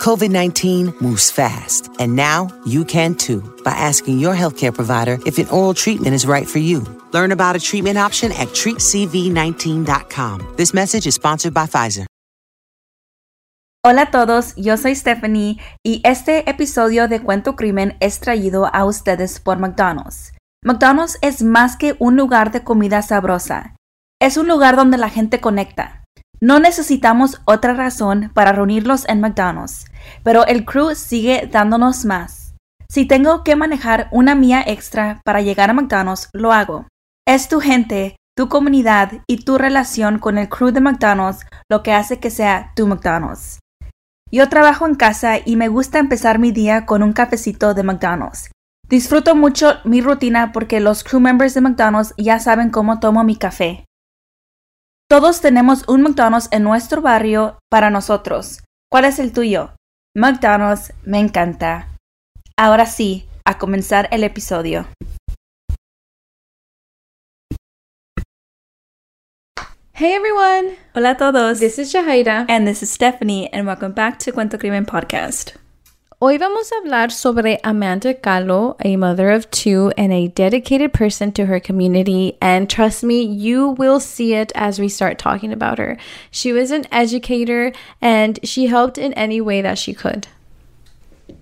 COVID 19 moves fast, and now you can too by asking your healthcare provider if an oral treatment is right for you. Learn about a treatment option at treatcv19.com. This message is sponsored by Pfizer. Hola a todos, yo soy Stephanie y este episodio de Cuento Crimen es traído a ustedes por McDonald's. McDonald's es más que un lugar de comida sabrosa. Es un lugar donde la gente conecta. No necesitamos otra razón para reunirlos en McDonald's, pero el crew sigue dándonos más. Si tengo que manejar una mía extra para llegar a McDonald's, lo hago. Es tu gente, tu comunidad y tu relación con el crew de McDonald's lo que hace que sea tu McDonald's. Yo trabajo en casa y me gusta empezar mi día con un cafecito de McDonald's. Disfruto mucho mi rutina porque los crew members de McDonald's ya saben cómo tomo mi café. Todos tenemos un McDonald's en nuestro barrio para nosotros. ¿Cuál es el tuyo? McDonald's me encanta. Ahora sí, a comenzar el episodio. Hey everyone! Hola a todos. This is Jahaira. And this is Stephanie, and welcome back to Cuento Crimen Podcast. Hoy vamos a hablar sobre Amanda Calo, a mother of two and a dedicated person to her community. And trust me, you will see it as we start talking about her. She was an educator and she helped in any way that she could.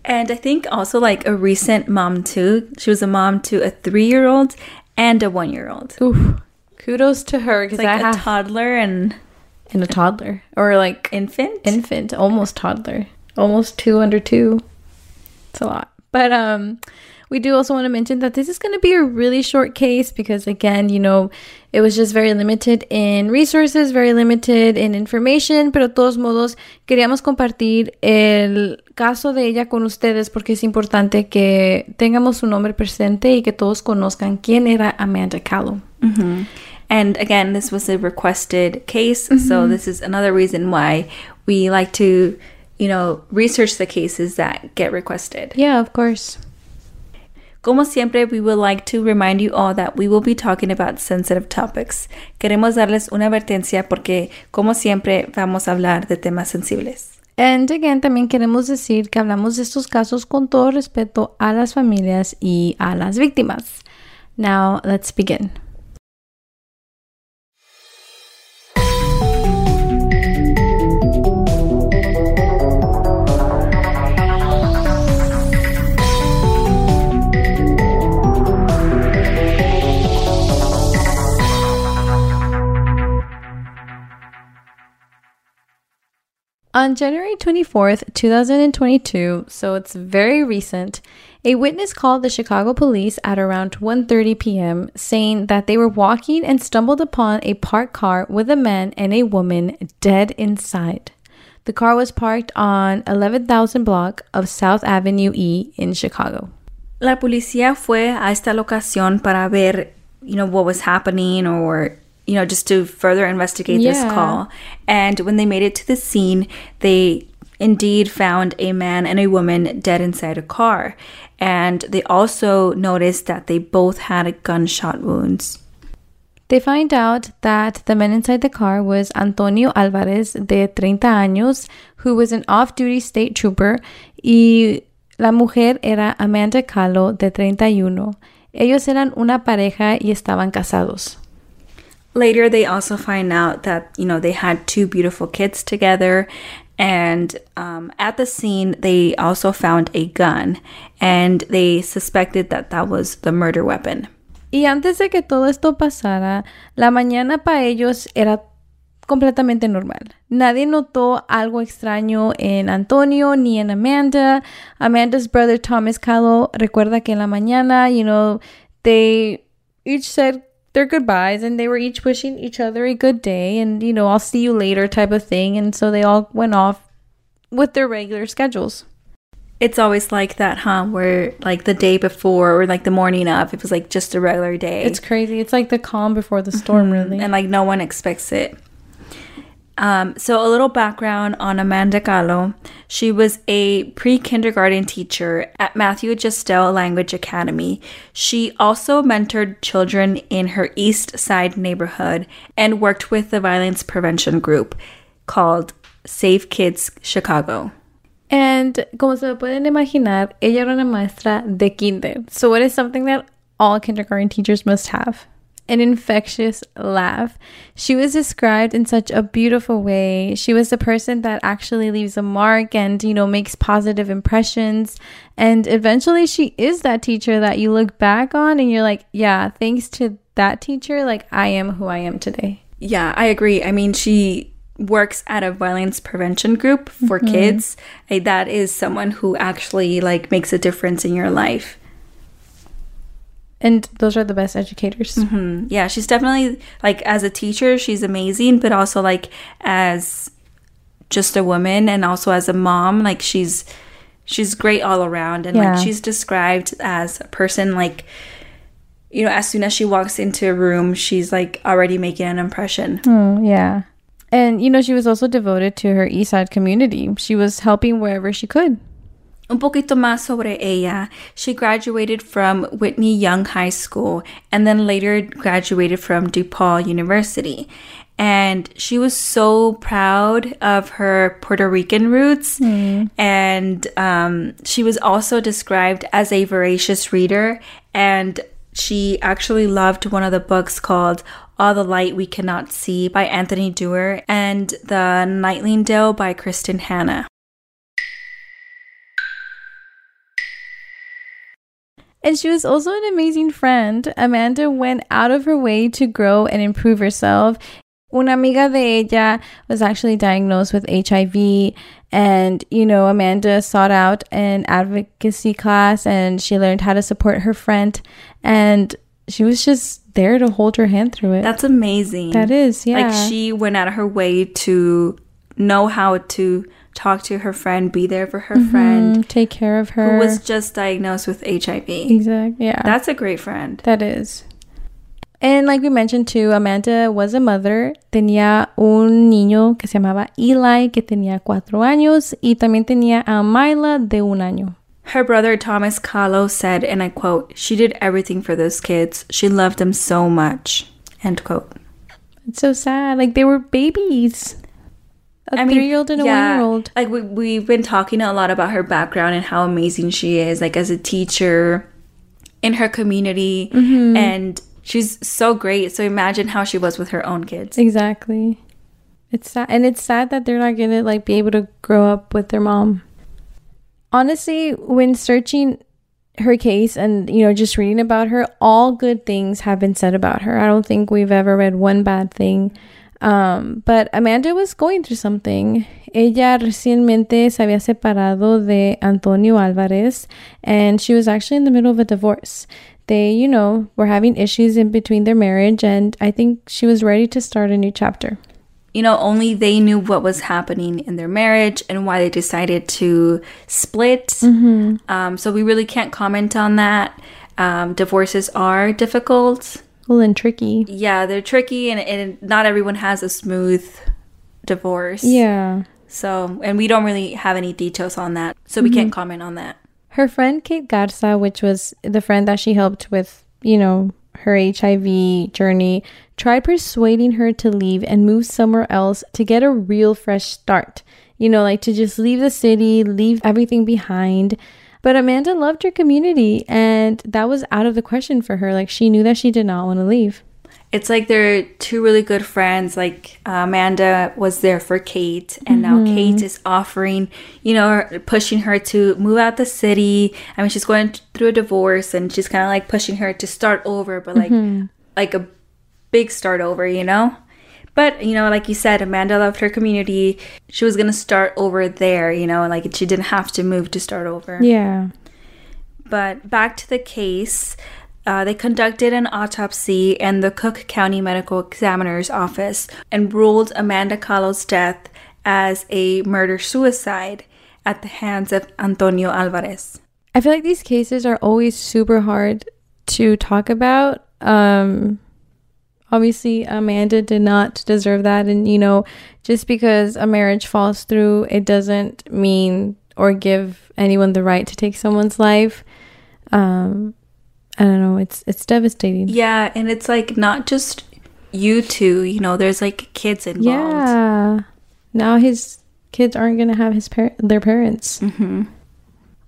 And I think also like a recent mom too. She was a mom to a three year old and a one year old. Ooh, kudos to her because like I a have toddler and and a toddler or like infant. infant, almost toddler, almost two under two. It's a lot. But um we do also want to mention that this is going to be a really short case because again, you know, it was just very limited in resources, very limited in information, pero de todos modos queríamos compartir el caso de ella con ustedes porque es importante que tengamos su nombre presente y que todos conozcan quién era Amanda Calo. Mm-hmm. And again, this was a requested case, so this is another reason why we like to you know, research the cases that get requested. Yeah, of course. Como siempre, we would like to remind you all that we will be talking about sensitive topics. Queremos darles una advertencia porque, como siempre, vamos a hablar de temas sensibles. And again, también queremos decir que hablamos de estos casos con todo respeto a las familias y a las víctimas. Now, let's begin. On January 24th, 2022, so it's very recent, a witness called the Chicago police at around 1:30 p.m. saying that they were walking and stumbled upon a parked car with a man and a woman dead inside. The car was parked on 11,000 block of South Avenue E in Chicago. La policía fue a esta locación para ver, you know, what was happening or you know, just to further investigate this call. And when they made it to the scene, they indeed found a man and a woman dead inside a car. And they also noticed that they both had gunshot wounds. They find out that the man inside the car was Antonio Alvarez, de 30 años, who was an off duty state trooper, y la mujer era Amanda Calo, de 31. Ellos eran una pareja y estaban casados. Later, they also find out that, you know, they had two beautiful kids together. And um, at the scene, they also found a gun and they suspected that that was the murder weapon. Y antes de que todo esto pasara, la mañana para ellos era completamente normal. Nadie notó algo extraño en Antonio ni en Amanda. Amanda's brother Thomas Calo recuerda que en la mañana, you know, they each said their goodbyes and they were each wishing each other a good day and, you know, I'll see you later type of thing. And so they all went off with their regular schedules. It's always like that, huh? Where like the day before or like the morning of, it was like just a regular day. It's crazy. It's like the calm before the storm, mm-hmm. really. and like no one expects it. Um, so, a little background on Amanda Calo. She was a pre kindergarten teacher at Matthew Gallistel Language Academy. She also mentored children in her East Side neighborhood and worked with the violence prevention group called Save Kids Chicago. And como se pueden imaginar, ella era una maestra de kinder. So it is something that all kindergarten teachers must have. An infectious laugh. She was described in such a beautiful way. She was the person that actually leaves a mark and, you know, makes positive impressions. And eventually she is that teacher that you look back on and you're like, yeah, thanks to that teacher, like I am who I am today. Yeah, I agree. I mean, she works at a violence prevention group for mm-hmm. kids. That is someone who actually like makes a difference in your life. And those are the best educators. Mm-hmm. Yeah, she's definitely like as a teacher, she's amazing, but also like as just a woman and also as a mom, like she's she's great all around and yeah. like she's described as a person like you know, as soon as she walks into a room, she's like already making an impression. Oh, yeah. And, you know, she was also devoted to her East Side community. She was helping wherever she could. Un poquito más sobre ella. She graduated from Whitney Young High School and then later graduated from DePaul University. And she was so proud of her Puerto Rican roots. Mm. And um, she was also described as a voracious reader. And she actually loved one of the books called all the Light We Cannot See by Anthony Doerr and The Nightingale by Kristin Hannah. And she was also an amazing friend. Amanda went out of her way to grow and improve herself. Una amiga de ella was actually diagnosed with HIV, and you know, Amanda sought out an advocacy class and she learned how to support her friend. And she was just there to hold her hand through it. That's amazing. That is, yeah. Like she went out of her way to know how to talk to her friend, be there for her mm-hmm, friend, take care of her who was just diagnosed with HIV. Exactly. Yeah. That's a great friend. That is. And like we mentioned too, Amanda was a mother. Tenía un niño que se llamaba Eli, que tenía cuatro años, y también tenía a Mila de un año. Her brother Thomas Calo said, and I quote, She did everything for those kids. She loved them so much. End quote. It's so sad. Like they were babies. A I three year old and a yeah, one year old. Like we, we've been talking a lot about her background and how amazing she is, like as a teacher in her community. Mm-hmm. And she's so great. So imagine how she was with her own kids. Exactly. It's sad. And it's sad that they're not going to like be able to grow up with their mom honestly, when searching her case and you know just reading about her all good things have been said about her i don't think we've ever read one bad thing um, but amanda was going through something ella recientemente se había separado de antonio alvarez and she was actually in the middle of a divorce they you know were having issues in between their marriage and i think she was ready to start a new chapter you know, only they knew what was happening in their marriage and why they decided to split. Mm-hmm. Um, so we really can't comment on that. Um, divorces are difficult. Well, and tricky. Yeah, they're tricky, and, and not everyone has a smooth divorce. Yeah. So, and we don't really have any details on that, so we mm-hmm. can't comment on that. Her friend Kate Garza, which was the friend that she helped with, you know, her HIV journey, tried persuading her to leave and move somewhere else to get a real fresh start. You know, like to just leave the city, leave everything behind. But Amanda loved her community, and that was out of the question for her. Like, she knew that she did not want to leave. It's like they're two really good friends. Like, uh, Amanda was there for Kate, and mm-hmm. now Kate is offering, you know, pushing her to move out the city. I mean, she's going through a divorce, and she's kind of like pushing her to start over, but like, mm-hmm. like a big start over, you know? But, you know, like you said, Amanda loved her community. She was going to start over there, you know, like she didn't have to move to start over. Yeah. But back to the case. Uh, they conducted an autopsy in the Cook County Medical Examiner's office and ruled Amanda Calo's death as a murder suicide at the hands of Antonio Alvarez. I feel like these cases are always super hard to talk about. Um, Obviously, Amanda did not deserve that. And, you know, just because a marriage falls through, it doesn't mean or give anyone the right to take someone's life. Um, I don't know. It's it's devastating. Yeah, and it's like not just you two. You know, there's like kids involved. Yeah. Now his kids aren't gonna have his par- their parents. Mm-hmm.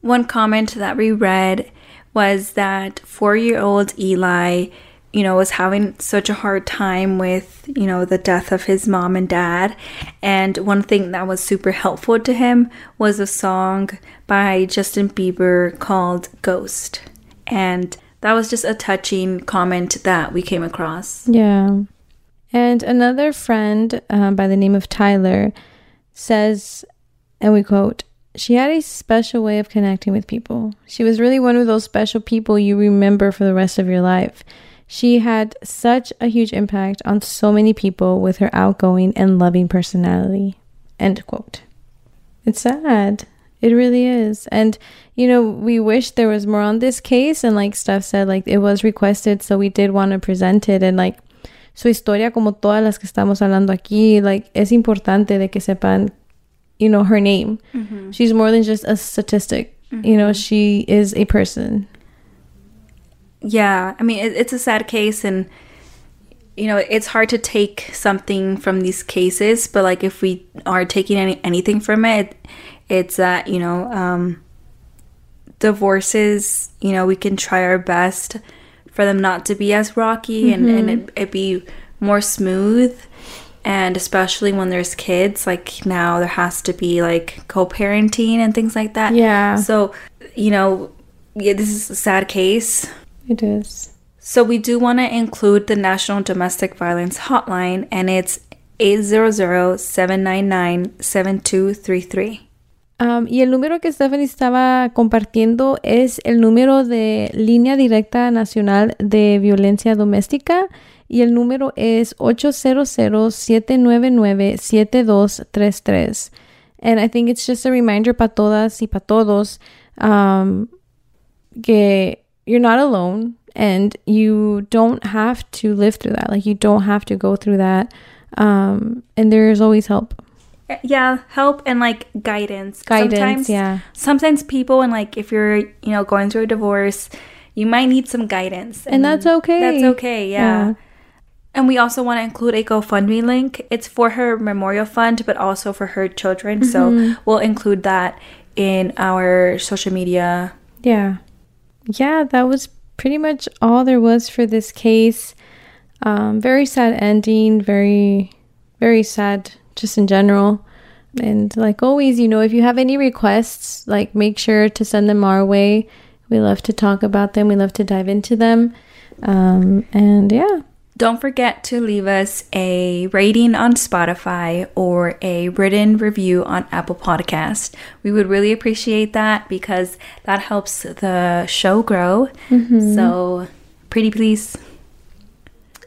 One comment that we read was that four-year-old Eli, you know, was having such a hard time with you know the death of his mom and dad, and one thing that was super helpful to him was a song by Justin Bieber called "Ghost," and that was just a touching comment that we came across. Yeah. And another friend um, by the name of Tyler says, and we quote, she had a special way of connecting with people. She was really one of those special people you remember for the rest of your life. She had such a huge impact on so many people with her outgoing and loving personality. End quote. It's sad. It really is. And, you know, we wish there was more on this case. And like Steph said, like it was requested. So we did want to present it. And like su historia, como todas las que estamos hablando aquí, like es importante de que sepan, you know, her name. Mm-hmm. She's more than just a statistic. Mm-hmm. You know, she is a person. Yeah. I mean, it, it's a sad case. And, you know, it's hard to take something from these cases. But like if we are taking any, anything from it, it's that, you know, um, divorces, you know, we can try our best for them not to be as rocky mm-hmm. and, and it, it be more smooth. And especially when there's kids, like now there has to be like co parenting and things like that. Yeah. So, you know, yeah, this is a sad case. It is. So, we do want to include the National Domestic Violence Hotline, and it's 800 799 7233. Um, y el número que Stephanie estaba compartiendo es el número de línea directa nacional de violencia doméstica y el número es 800-799-7233. And I think it's just a reminder para todas y para todos um, que you're not alone and you don't have to live through that. Like you don't have to go through that. Um, and there's always help yeah help and like guidance guidance sometimes, yeah sometimes people and like if you're you know going through a divorce you might need some guidance and, and that's okay that's okay yeah. yeah. and we also want to include a gofundme link it's for her memorial fund but also for her children mm-hmm. so we'll include that in our social media yeah yeah that was pretty much all there was for this case um, very sad ending very very sad just in general. And like always, you know, if you have any requests, like make sure to send them our way. We love to talk about them. We love to dive into them. Um, and yeah. Don't forget to leave us a rating on Spotify or a written review on Apple Podcast. We would really appreciate that because that helps the show grow. Mm-hmm. So, pretty please.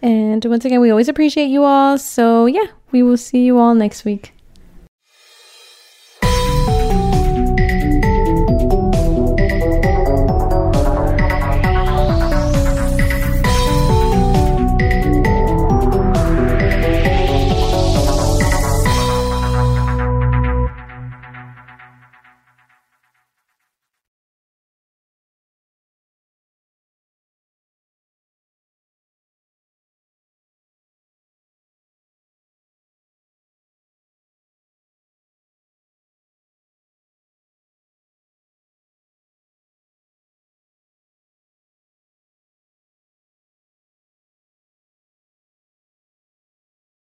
And once again, we always appreciate you all. So, yeah, we will see you all next week.